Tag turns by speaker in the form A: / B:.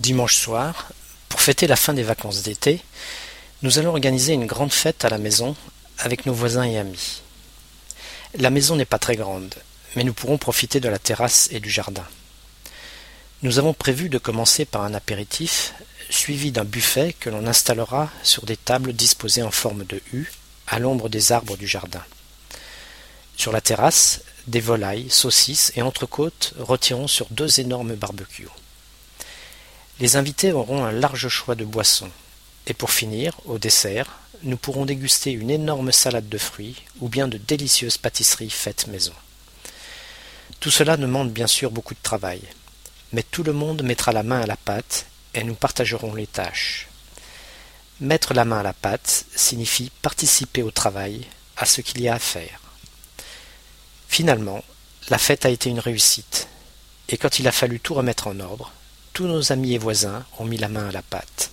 A: Dimanche soir, pour fêter la fin des vacances d'été, nous allons organiser une grande fête à la maison avec nos voisins et amis. La maison n'est pas très grande, mais nous pourrons profiter de la terrasse et du jardin. Nous avons prévu de commencer par un apéritif, suivi d'un buffet que l'on installera sur des tables disposées en forme de U, à l'ombre des arbres du jardin. Sur la terrasse, des volailles, saucisses et entrecôtes rôtiront sur deux énormes barbecues. Les invités auront un large choix de boissons, et pour finir, au dessert, nous pourrons déguster une énorme salade de fruits ou bien de délicieuses pâtisseries faites maison. Tout cela demande bien sûr beaucoup de travail, mais tout le monde mettra la main à la pâte et nous partagerons les tâches. Mettre la main à la pâte signifie participer au travail, à ce qu'il y a à faire. Finalement, la fête a été une réussite, et quand il a fallu tout remettre en ordre, tous nos amis et voisins ont mis la main à la pâte.